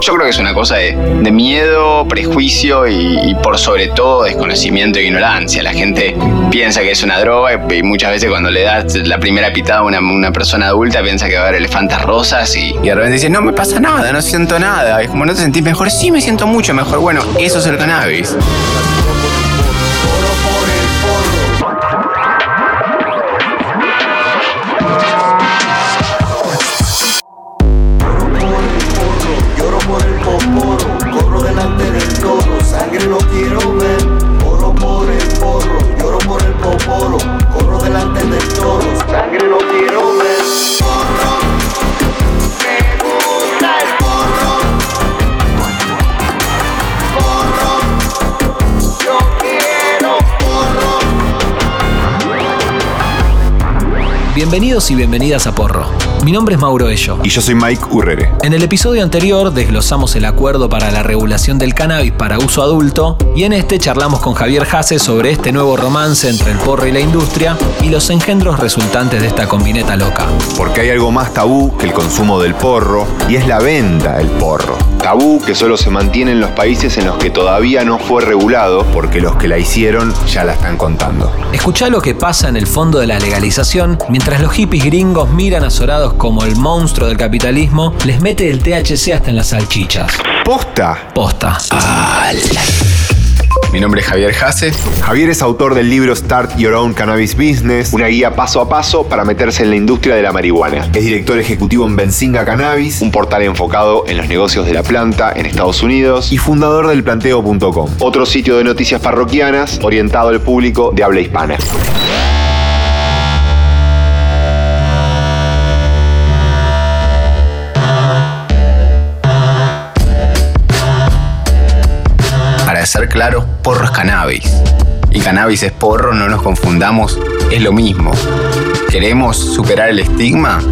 Yo creo que es una cosa de, miedo, prejuicio y, por sobre todo desconocimiento e ignorancia. La gente piensa que es una droga y, muchas veces cuando le das la primera pitada a una, persona adulta piensa que va a haber elefantes rosas y, y de repente dice, no me pasa nada, no siento nada. Es como, ¿no te sentís mejor? Sí, me siento mucho mejor. Bueno, eso es el cannabis. Bienvenidos y bienvenidas a Porro. Mi nombre es Mauro Ello. Y yo soy Mike Urrere. En el episodio anterior desglosamos el acuerdo para la regulación del cannabis para uso adulto y en este charlamos con Javier Jase sobre este nuevo romance entre el porro y la industria y los engendros resultantes de esta combineta loca. Porque hay algo más tabú que el consumo del porro y es la venta del porro. Tabú que solo se mantiene en los países en los que todavía no fue regulado porque los que la hicieron ya la están contando. Escucha lo que pasa en el fondo de la legalización mientras los hippies gringos miran azorados como el monstruo del capitalismo, les mete el THC hasta en las salchichas. ¿Posta? Posta. Mi nombre es Javier Jase. Javier es autor del libro Start Your Own Cannabis Business, una guía paso a paso para meterse en la industria de la marihuana. Es director ejecutivo en Benzinga Cannabis, un portal enfocado en los negocios de la planta en Estados Unidos y fundador del planteo.com, otro sitio de noticias parroquianas orientado al público de habla hispana. Ser claro, porro es cannabis. Y cannabis es porro, no nos confundamos, es lo mismo. ¿Queremos superar el estigma?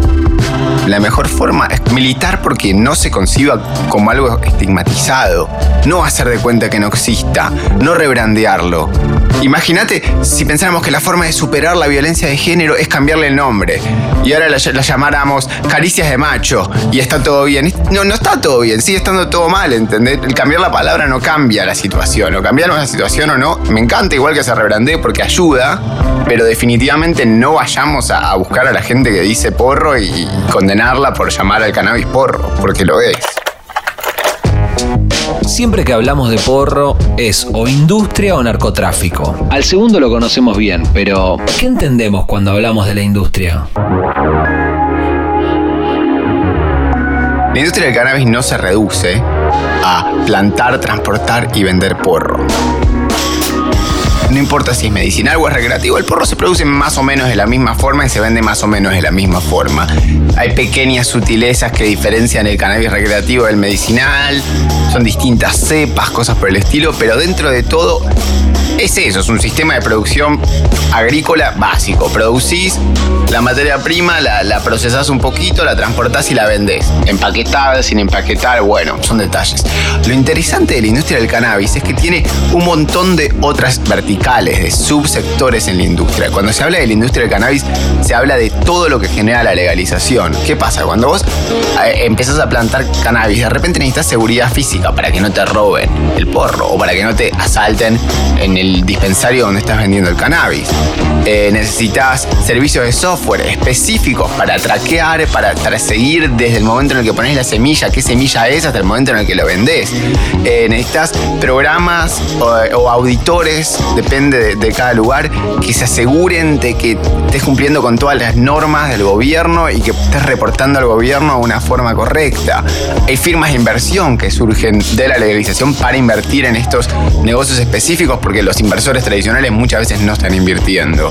La mejor forma es militar porque no se conciba como algo estigmatizado, no hacer de cuenta que no exista, no rebrandearlo. Imagínate si pensáramos que la forma de superar la violencia de género es cambiarle el nombre y ahora la, llamáramos caricias de macho y está todo bien. No, no está todo bien, sigue estando todo mal, ¿entendés? El cambiar la palabra no cambia la situación, o cambiar una situación o no. Me encanta igual que se rebrandee porque ayuda, pero definitivamente no vayamos a buscar a la gente que dice porro y condenarla por llamar al cannabis porro, porque lo es. Siempre que hablamos de porro es o industria o narcotráfico. Al segundo lo conocemos bien, pero ¿qué entendemos cuando hablamos de la industria? La industria del cannabis no se reduce a plantar, transportar y vender porro. No importa si es medicinal o es recreativo, el porro se produce más o menos de la misma forma y se vende más o menos de la misma forma. Hay pequeñas sutilezas que diferencian el cannabis recreativo del medicinal, son distintas cepas, cosas por el estilo, pero dentro de todo es eso, es un sistema de producción agrícola básico. Producís la materia prima, la, la procesás un poquito, la transportás y la vendés. Empaquetada, sin empaquetar, bueno, son detalles. Lo interesante de la industria del cannabis es que tiene un montón de otras verticales, de subsectores en la industria. Cuando se habla de la industria del cannabis, se habla de todo lo que genera la legalización. ¿Qué pasa? Cuando vos eh, empezás a plantar cannabis, de repente necesitas seguridad física para que no te roben el porro o para que no te asalten en el dispensario donde estás vendiendo el cannabis. Eh, necesitas servicios de software específicos para traquear, para, para, seguir desde el momento en el que pones la semilla, qué semilla es, hasta el momento en el que lo vendés. Eh, necesitas programas o, auditores, depende de, cada lugar, que se aseguren de que estés cumpliendo con todas las normas del gobierno y que estés reportando al gobierno de una forma correcta. Hay firmas de inversión que surgen de la legalización para invertir en estos negocios específicos porque los inversores tradicionales muchas veces no están invirtiendo.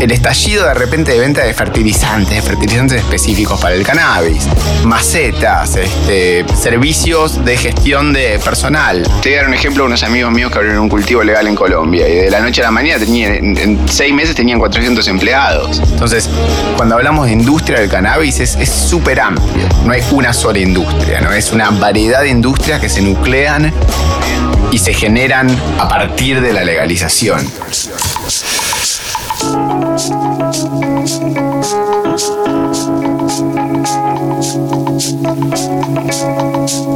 El estallido de repente de venta de fertilizantes, de fertilizantes específicos para el cannabis, macetas, este, servicios de gestión de personal. Te voy a dar un ejemplo de unos amigos míos que abrieron un cultivo legal en Colombia y de la noche a la mañana tenían, en, seis meses tenían 400 empleados. Entonces, cuando hablamos de industria del cannabis es súper amplio. No hay una sola industria, ¿no? Es una variedad de industrias que se nuclean y se generan a partir de la legalización.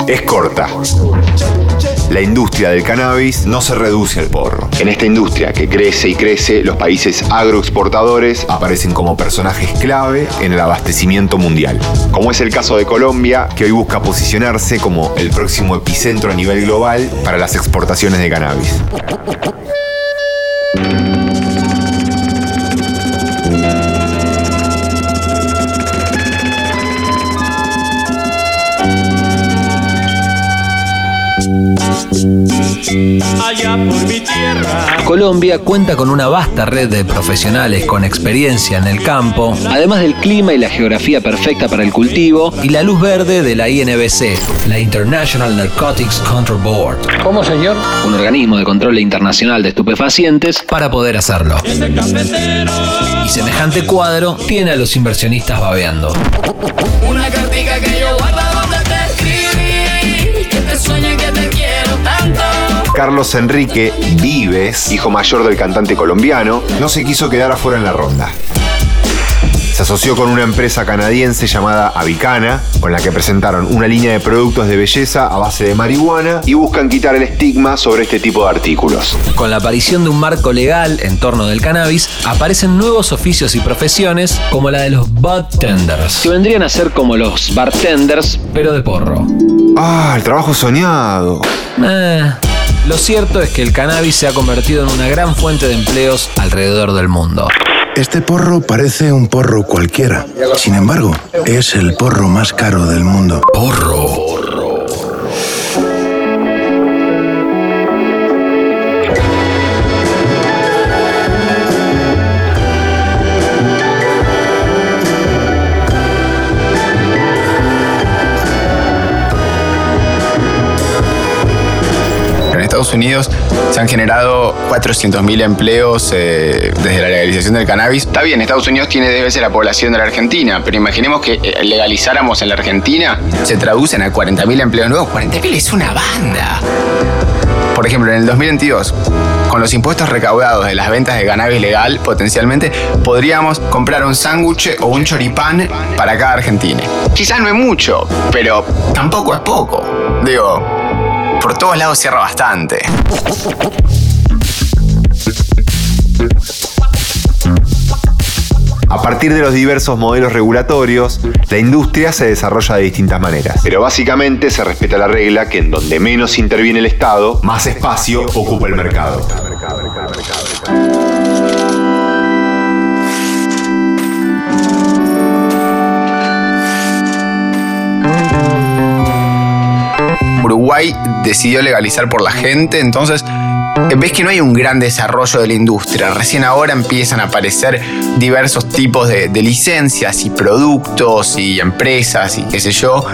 es corta. La industria del cannabis no se reduce al porro. En esta industria que crece y crece, los países agroexportadores aparecen como personajes clave en el abastecimiento mundial. Como es el caso de Colombia, que hoy busca posicionarse como el próximo epicentro a nivel global para las exportaciones de cannabis. Colombia cuenta con una vasta red de profesionales con experiencia en el campo, además del clima y la geografía perfecta para el cultivo y la luz verde de la INBC, la International Narcotics Control Board. ¿Cómo, señor? Un organismo de control internacional de estupefacientes para poder hacerlo. Y semejante cuadro tiene a los inversionistas babeando. Una cartica que Carlos Enrique Vives, hijo mayor del cantante colombiano, no se quiso quedar afuera en la ronda. Se asoció con una empresa canadiense llamada Avicana, con la que presentaron una línea de productos de belleza a base de marihuana y buscan quitar el estigma sobre este tipo de artículos. Con la aparición de un marco legal en torno del cannabis, aparecen nuevos oficios y profesiones como la de los bartenders, que vendrían a ser como los bartenders, pero de porro. Ah, el trabajo soñado. Eh, lo cierto es que el cannabis se ha convertido en una gran fuente de empleos alrededor del mundo. Este porro parece un porro cualquiera. Sin embargo, es el porro más caro del mundo. Porro. Unidos se han generado 400.000 empleos eh, desde la legalización del cannabis. Está bien, Estados Unidos tiene 10 veces la población de la Argentina, pero imaginemos que eh, legalizáramos en la Argentina, se traducen a 40.000 empleos nuevos. 40.000 es una banda. Por ejemplo, en el 2022, con los impuestos recaudados de las ventas de cannabis legal, potencialmente podríamos comprar un sándwich o un choripán para cada argentino. Quizás no es mucho, pero tampoco es poco. Digo, por todos lados cierra bastante. A partir de los diversos modelos regulatorios, la industria se desarrolla de distintas maneras. Pero básicamente se respeta la regla que en donde menos interviene el Estado, más espacio ocupa el mercado. Uruguay decidió legalizar por la gente, entonces ves que no hay un gran desarrollo de la industria. Recién ahora empiezan a aparecer diversos tipos de, licencias y productos y empresas y qué sé yo.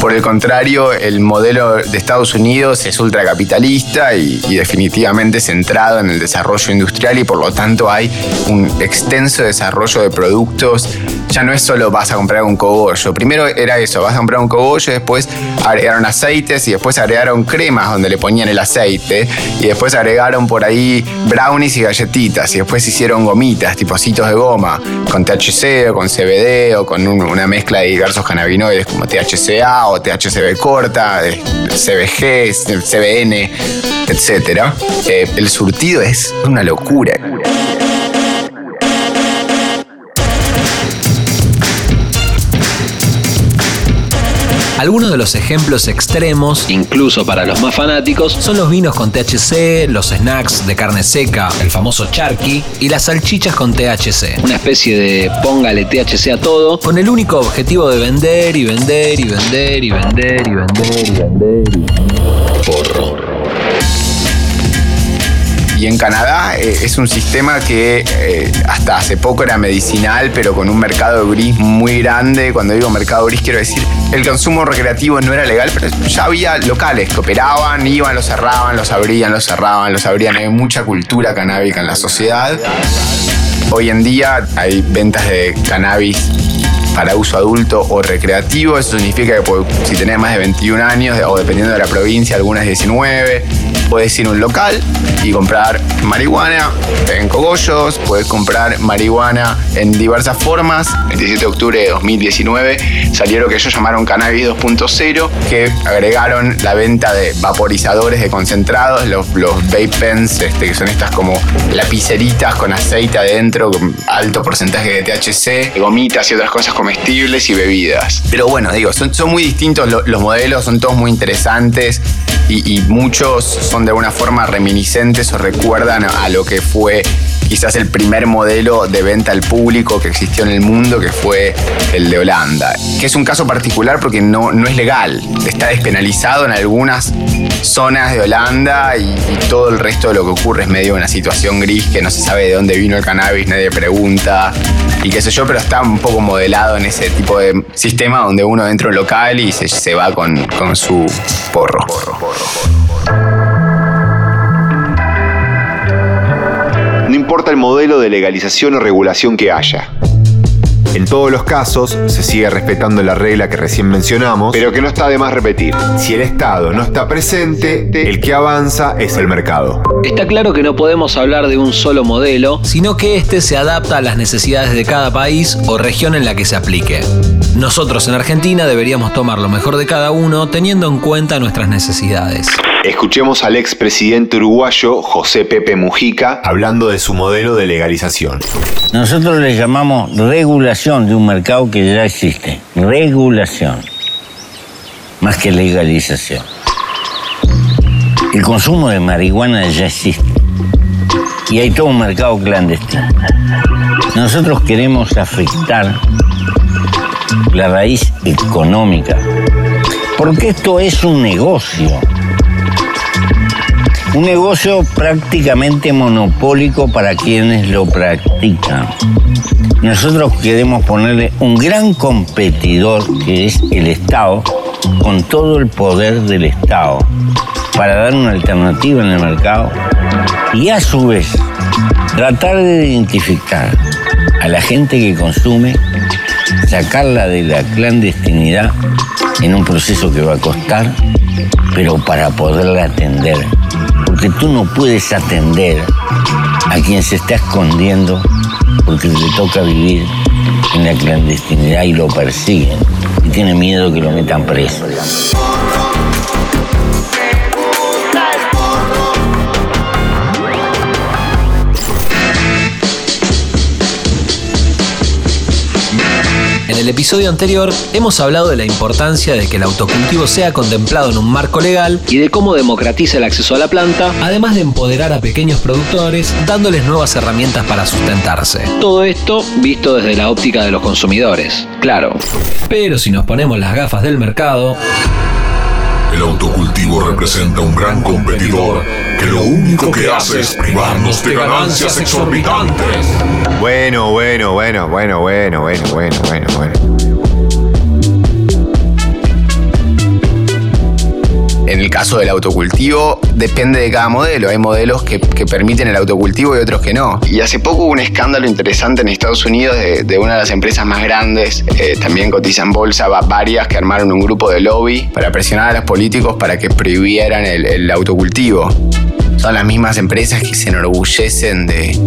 Por el contrario, el modelo de Estados Unidos es ultracapitalista y, y definitivamente centrado en el desarrollo industrial y por lo tanto hay un extenso desarrollo de productos. Ya no es solo vas a comprar un cogollo. Primero era eso, vas a comprar un cogollo, después agregaron aceites y después agregaron cremas donde le ponían el aceite y después agregaron por ahí brownies y galletitas y después hicieron gomitas, tipocitos de goma, con THC o con CBD o con un- una mezcla de diversos cannabinoides como THCA o THCB corta, CBG, CBN, etc. Eh, el surtido es una locura. Algunos de los ejemplos extremos, incluso para los más fanáticos, son los vinos con THC, los snacks de carne seca, el famoso charqui, y las salchichas con THC. Una especie de póngale THC a todo, con el único objetivo de vender y vender y vender y vender y vender y vender y porro. Y en Canadá eh, es un sistema que eh, hasta hace poco era medicinal, pero con un mercado gris muy grande. Cuando digo mercado gris, quiero decir, el consumo recreativo no era legal, pero ya había locales que operaban, iban, los cerraban, los abrían, los cerraban, los abrían. Hay mucha cultura canábica en la sociedad. Hoy en día hay ventas de cannabis para uso adulto o recreativo. Eso significa que si tenés más de 21 años, o dependiendo de la provincia, algunas 19, puedes ir a un local y comprar marihuana en cogollos, puedes comprar marihuana en diversas formas. El 17 de octubre de 2019 salió lo que ellos llamaron Cannabis 2.0, que agregaron la venta de vaporizadores de concentrados, los, vape pens, este, que son estas como lapiceritas con aceite adentro, con alto porcentaje de THC, gomitas y otras cosas comestibles y bebidas. Pero bueno, digo, son, son muy distintos los modelos, son todos muy interesantes y, y muchos son de alguna forma reminiscentes o recuerdan a lo que fue quizás el primer modelo de venta al público que existió en el mundo, que fue el de Holanda. Que es un caso particular porque no, no es legal. Está despenalizado en algunas zonas de Holanda y, todo el resto de lo que ocurre es medio una situación gris que no se sabe de dónde vino el cannabis, nadie pregunta y qué sé yo, pero está un poco modelado en ese tipo de sistema donde uno entra a un local y se, se va con, con su porro. porro, porro, porro. Importa el modelo de legalización o regulación que haya. En todos los casos se sigue respetando la regla que recién mencionamos, pero que no está de más repetir. Si el Estado no está presente, el que avanza es el mercado. Está claro que no podemos hablar de un solo modelo, sino que este se adapta a las necesidades de cada país o región en la que se aplique. Nosotros en Argentina deberíamos tomar lo mejor de cada uno teniendo en cuenta nuestras necesidades. Escuchemos al expresidente uruguayo José Pepe Mujica hablando de su modelo de legalización. Nosotros le llamamos regulación de un mercado que ya existe. Regulación. Más que legalización. El consumo de marihuana ya existe. Y hay todo un mercado clandestino. Nosotros queremos afectar la raíz económica. Porque esto es un negocio. Un negocio prácticamente monopólico para quienes lo practican. Nosotros queremos ponerle un gran competidor que es el Estado, con todo el poder del Estado, para dar una alternativa en el mercado y a su vez tratar de identificar a la gente que consume, sacarla de la clandestinidad en un proceso que va a costar, pero para poderla atender porque tú no puedes atender a quien se está escondiendo porque le toca vivir en la clandestinidad y lo persiguen y tiene miedo que lo metan preso. El episodio anterior hemos hablado de la importancia de que el autocultivo sea contemplado en un marco legal y de cómo democratiza el acceso a la planta, además de empoderar a pequeños productores dándoles nuevas herramientas para sustentarse. Todo esto visto desde la óptica de los consumidores, claro. Pero si nos ponemos las gafas del mercado, el autocultivo representa un gran competidor que lo único que hace es privarnos de ganancias exorbitantes. Bueno, bueno, bueno, bueno, bueno, bueno, bueno, bueno, bueno. En el caso del autocultivo, depende de cada modelo. Hay modelos que, que permiten el autocultivo y otros que no. Y hace poco hubo un escándalo interesante en Estados Unidos de, de una de las empresas más grandes, eh, también cotiza en bolsa, va- varias que armaron un grupo de lobby para presionar a los políticos para que prohibieran el, el autocultivo. Son las mismas empresas que se enorgullecen de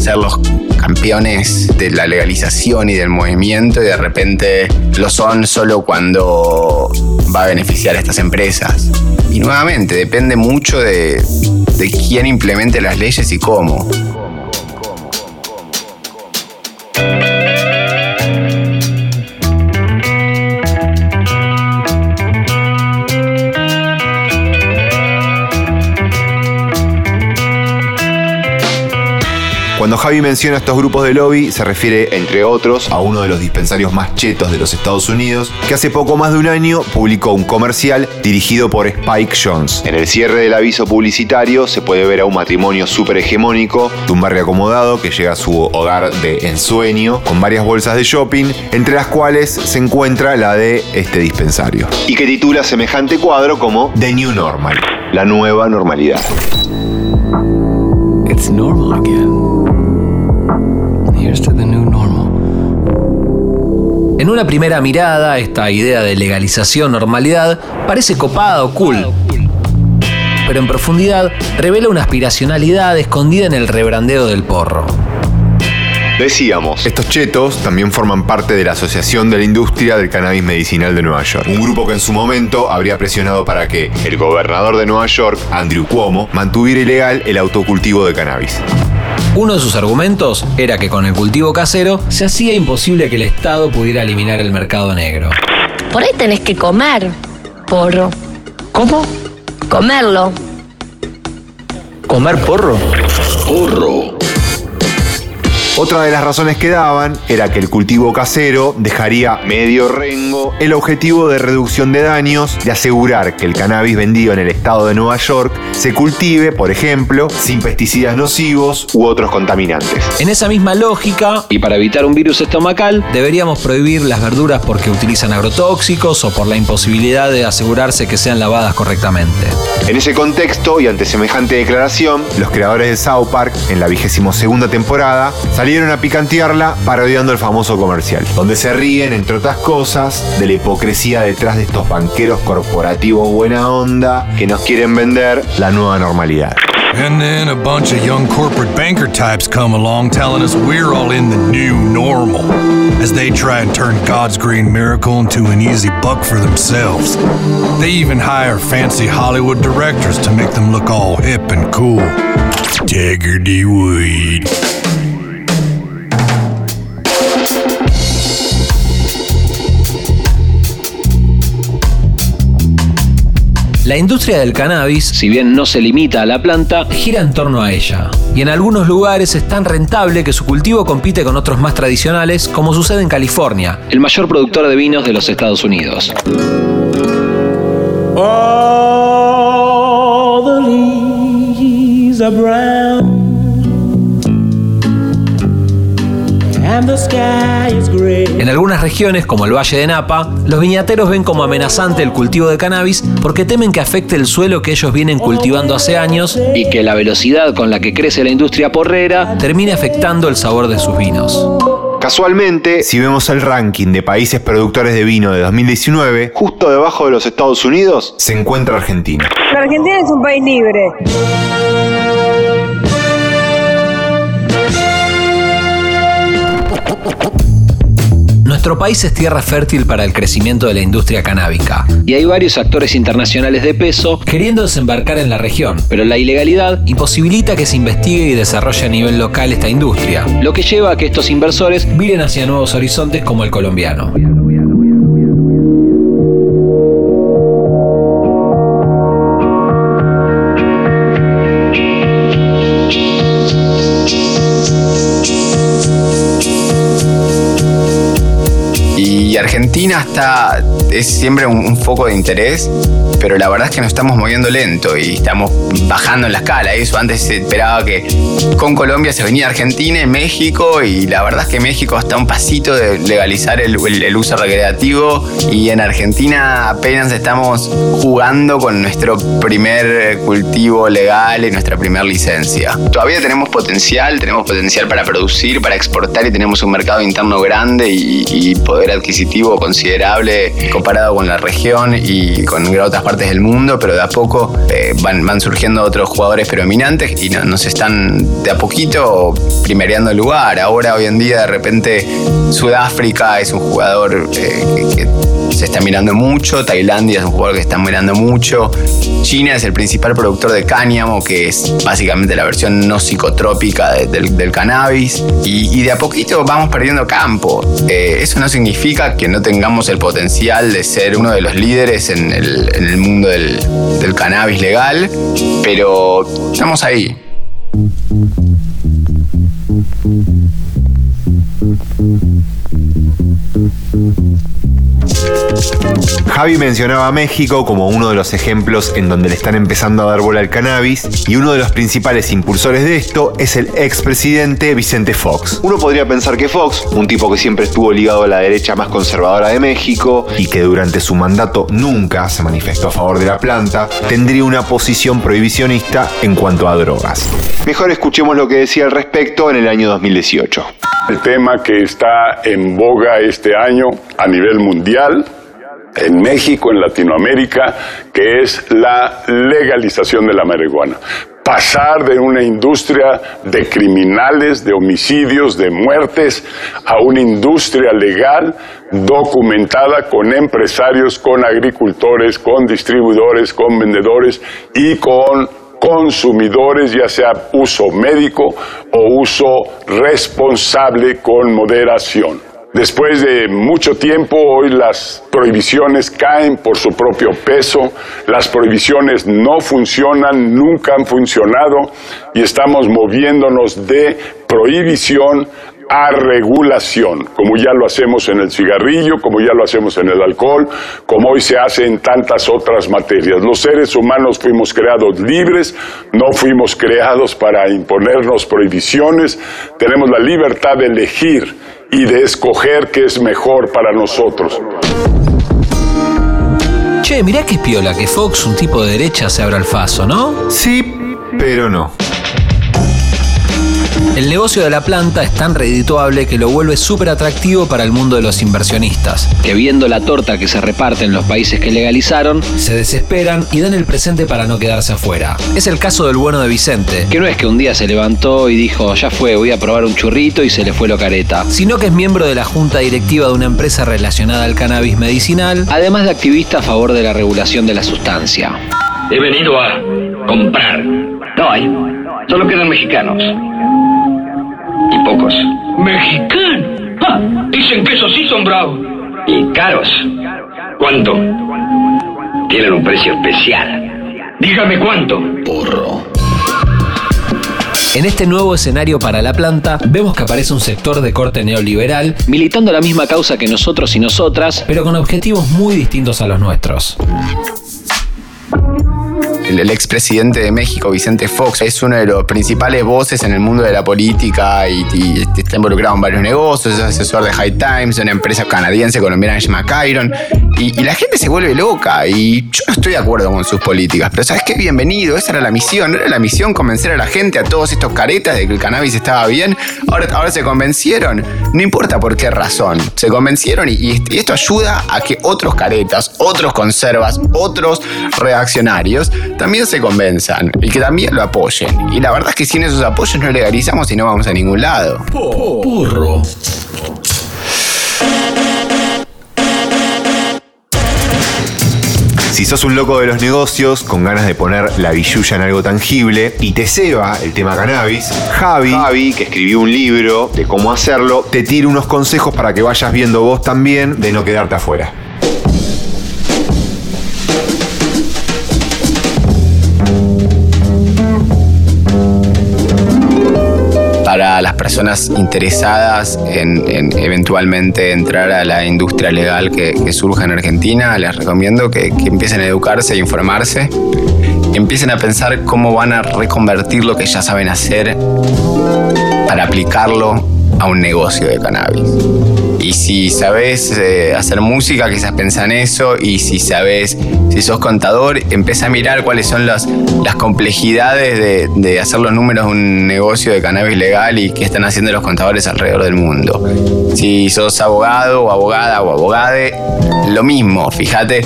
ser los campeones de la legalización y del movimiento y de repente lo son solo cuando va a beneficiar a estas empresas. Y nuevamente, depende mucho de, de quién implemente las leyes y cómo. Cuando Javi menciona estos grupos de lobby, se refiere, entre otros, a uno de los dispensarios más chetos de los Estados Unidos, que hace poco más de un año publicó un comercial dirigido por Spike Jones. En el cierre del aviso publicitario se puede ver a un matrimonio súper hegemónico de un barrio acomodado que llega a su hogar de ensueño con varias bolsas de shopping, entre las cuales se encuentra la de este dispensario. Y que titula semejante cuadro como The New Normal, la nueva normalidad. Normal. En una primera mirada, esta idea de legalización, normalidad, parece copada o cool. Pero en profundidad revela una aspiracionalidad escondida en el rebrandeo del porro. Decíamos, estos chetos también forman parte de la Asociación de la Industria del Cannabis Medicinal de Nueva York, un grupo que en su momento habría presionado para que el gobernador de Nueva York, Andrew Cuomo, mantuviera ilegal el autocultivo de cannabis. Uno de sus argumentos era que con el cultivo casero se hacía imposible que el Estado pudiera eliminar el mercado negro. Por ahí tenés que comer porro. ¿Cómo? Comerlo. ¿Comer porro? Porro. Otra de las razones que daban era que el cultivo casero dejaría medio rengo el objetivo de reducción de daños, de asegurar que el cannabis vendido en el estado de Nueva York se cultive, por ejemplo, sin pesticidas nocivos u otros contaminantes. En esa misma lógica, y para evitar un virus estomacal, deberíamos prohibir las verduras porque utilizan agrotóxicos o por la imposibilidad de asegurarse que sean lavadas correctamente. En ese contexto y ante semejante declaración, los creadores de South Park, en la vigésimo segunda temporada, salieron a picantearla parodiando el famoso comercial, donde se ríen, entre otras cosas, de la hipocresía detrás de estos banqueros corporativos buena onda que nos quieren vender la nueva normalidad. And then a bunch of young corporate banker types come along telling us we're all in the new normal as they try and turn God's green miracle into an easy buck for themselves. They even hire fancy Hollywood directors to make them look all hip and cool. Diggerty weed. La industria del cannabis, si bien no se limita a la planta, gira en torno a ella. Y en algunos lugares es tan rentable que su cultivo compite con otros más tradicionales, como sucede en California, el mayor productor de vinos de los Estados Unidos. En algunas regiones, como el Valle de Napa, los viñateros ven como amenazante el cultivo de cannabis porque temen que afecte el suelo que ellos vienen cultivando hace años y que la velocidad con la que crece la industria porrera termine afectando el sabor de sus vinos. Casualmente, si vemos el ranking de países productores de vino de 2019, justo debajo de los Estados Unidos se encuentra Argentina. La Argentina es un país libre. Nuestro país es tierra fértil para el crecimiento de la industria canábica. Y hay varios actores internacionales de peso queriendo desembarcar en la región, pero la ilegalidad imposibilita que se investigue y desarrolle a nivel local esta industria, lo que lleva a que estos inversores miren hacia nuevos horizontes como el colombiano. Está, es siempre un, un foco de interés, pero la verdad es que nos estamos moviendo lento y estamos bajando en la escala. Eso antes se esperaba que con Colombia se venía Argentina y México, y la verdad es que México está un pasito de legalizar el uso recreativo, y en Argentina apenas estamos jugando con nuestro primer cultivo legal y nuestra primera licencia. Todavía tenemos potencial, tenemos potencial para producir, para exportar y tenemos un mercado interno grande y, y poder adquisitivo considerable comparado con la región y con otras partes del mundo, pero de a poco eh, van, van surgiendo otros jugadores predominantes y no- nos están de a poquito primereando el lugar. Ahora, hoy en día, de repente, Sudáfrica es un jugador eh, que, que se está mirando mucho, Tailandia es un jugador que está mirando mucho, China es el principal productor de cáñamo, que es básicamente la versión no psicotrópica de- del, cannabis, y, de a poquito vamos perdiendo campo. Eh, eso no significa que no tengamos el potencial de ser uno de los líderes en el, mundo del cannabis legal, pero estamos ahí. Javi mencionaba a México como uno de los ejemplos en donde le están empezando a dar bola al cannabis y uno de los principales impulsores de esto es el expresidente Vicente Fox. Uno podría pensar que Fox, un tipo que siempre estuvo ligado a la derecha más conservadora de México y que durante su mandato nunca se manifestó a favor de la planta, tendría una posición prohibicionista en cuanto a drogas. Mejor escuchemos lo que decía al respecto en el año 2018. El tema que está en boga este año a nivel mundial, en México, en Latinoamérica, que es la legalización de la marihuana. Pasar de una industria de criminales, de homicidios, de muertes, a una industria legal, documentada con empresarios, con agricultores, con distribuidores, con vendedores y con consumidores, ya sea uso médico o uso responsable con moderación. Después de mucho tiempo, hoy las prohibiciones caen por su propio peso, las prohibiciones no funcionan, nunca han funcionado y estamos moviéndonos de prohibición a regulación, como ya lo hacemos en el cigarrillo, como ya lo hacemos en el alcohol, como hoy se hace en tantas otras materias. Los seres humanos fuimos creados libres, no fuimos creados para imponernos prohibiciones, tenemos la libertad de elegir y de escoger qué es mejor para nosotros. Che, mirá qué piola que Fox, un tipo de derecha, se abra el faso, ¿no? Sí, pero no. El negocio de la planta es tan redituable que lo vuelve súper atractivo para el mundo de los inversionistas, que viendo la torta que se reparte en los países que legalizaron, se desesperan y dan el presente para no quedarse afuera. Es el caso del bueno de Vicente, que no es que un día se levantó y dijo, ya fue, voy a probar un churrito y se le fue lo careta, sino que es miembro de la junta directiva de una empresa relacionada al cannabis medicinal, además de activista a favor de la regulación de la sustancia. He venido a comprar. No hay. Solo quedan mexicanos. Y pocos. ¿Mexicano? ¡Ja! Dicen que esos sí son bravos. Y caros. ¿Cuánto? Tienen un precio especial. Dígame cuánto. Porro. En este nuevo escenario para la planta, vemos que aparece un sector de corte neoliberal, militando la misma causa que nosotros y nosotras, pero con objetivos muy distintos a los nuestros. El, el expresidente de México, Vicente Fox, es uno de los principales voces en el mundo de la política y, está involucrado en varios negocios, es asesor de High Times, una empresa canadiense colombiana que se. Y, la gente se vuelve loca y yo no estoy de acuerdo con sus políticas, pero ¿sabes qué? Bienvenido, esa era la misión, ¿no era la misión convencer a la gente, a todos estos caretas de que el cannabis estaba bien? Ahora, ahora se convencieron, no importa por qué razón, se convencieron y esto ayuda a que otros caretas, otros conservas, otros reaccionarios también se convenzan y que también lo apoyen. Y la verdad es que sin esos apoyos no legalizamos y no vamos a ningún lado. Burro. Si sos un loco de los negocios, con ganas de poner la billulla en algo tangible, y te ceba el tema cannabis, Javi, Javi, que escribió un libro de cómo hacerlo, te tira unos consejos para que vayas viendo vos también de no quedarte afuera. Para las personas interesadas en, en eventualmente entrar a la industria legal que, que surja en Argentina, les recomiendo que, que empiecen a educarse e informarse. Empiecen a pensar cómo van a reconvertir lo que ya saben hacer para aplicarlo a un negocio de cannabis. Y si sabes eh, hacer música, quizás pensá en eso. Y si sabes, si sos contador, empieza a mirar cuáles son las, las complejidades de, hacer los números de un negocio de cannabis legal y qué están haciendo los contadores alrededor del mundo. Si sos abogado o abogada o abogade, lo mismo. Fíjate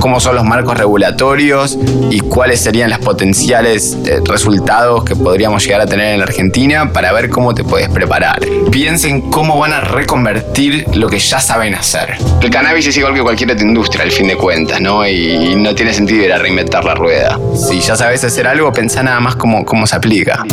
cómo son los marcos regulatorios y cuáles serían los potenciales eh, resultados que podríamos llegar a tener en Argentina para ver cómo te puedes preparar. Piensen cómo van a reconvertir lo que ya saben hacer. El cannabis es igual que cualquier otra industria, al fin de cuentas, ¿no? Y, no tiene sentido ir a reinventar la rueda. Si ya sabes hacer algo, pensá nada más cómo, cómo se aplica.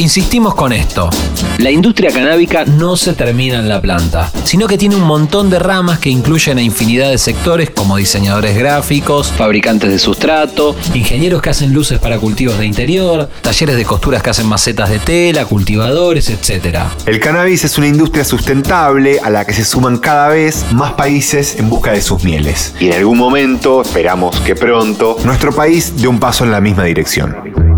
Insistimos con esto. La industria canábica no se termina en la planta, sino que tiene un montón de ramas que incluyen a infinidad de sectores como diseñadores gráficos, fabricantes de sustrato, ingenieros que hacen luces para cultivos de interior, talleres de costuras que hacen macetas de tela, cultivadores, etc. El cannabis es una industria sustentable a la que se suman cada vez más países en busca de sus mieles. Y en algún momento, esperamos que pronto, nuestro país dé un paso en la misma dirección.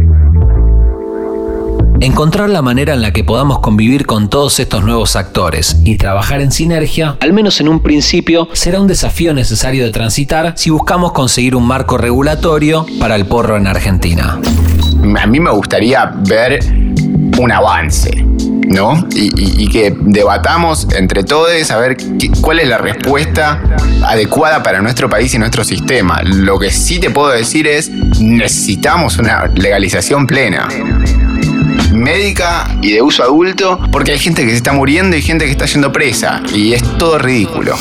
Encontrar la manera en la que podamos convivir con todos estos nuevos actores y trabajar en sinergia, al menos en un principio, será un desafío necesario de transitar si buscamos conseguir un marco regulatorio para el porro en Argentina. A mí me gustaría ver un avance. ¿no? Y, que debatamos entre todos a ver cuál es la respuesta adecuada para nuestro país y nuestro sistema. Lo que sí te puedo decir es, necesitamos una legalización plena médica y de uso adulto, porque hay gente que se está muriendo y gente que está yendo presa, y es todo ridículo.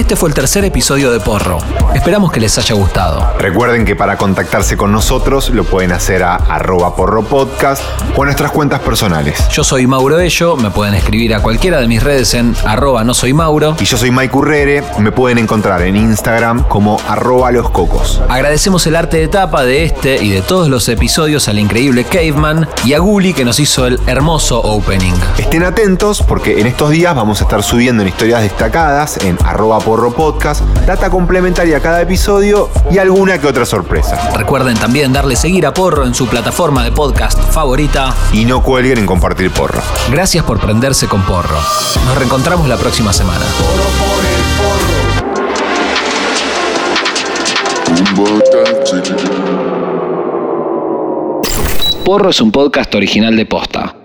Este fue el tercer episodio de Porro. Esperamos que les haya gustado. Recuerden que para contactarse con nosotros lo pueden hacer a arroba porro podcast o a nuestras cuentas personales. Yo soy Mauro Ello, me pueden escribir a cualquiera de mis redes en arroba no soy Mauro. Y yo soy Mike Urrere, me pueden encontrar en Instagram como arroba los cocos. Agradecemos el arte de tapa de este y de todos los episodios al increíble Caveman y a Guli que nos hizo el hermoso opening. Estén atentos porque en estos días vamos a estar subiendo en historias destacadas en arroba porro podcast, data complementaria a cada episodio y alguna que otra sorpresa. Recuerden también darle seguir a Porro en su plataforma de podcast favorita. Y no cuelguen en compartir porro. Gracias por prenderse con Porro. Nos reencontramos la próxima semana. Porro es un podcast original de Posta.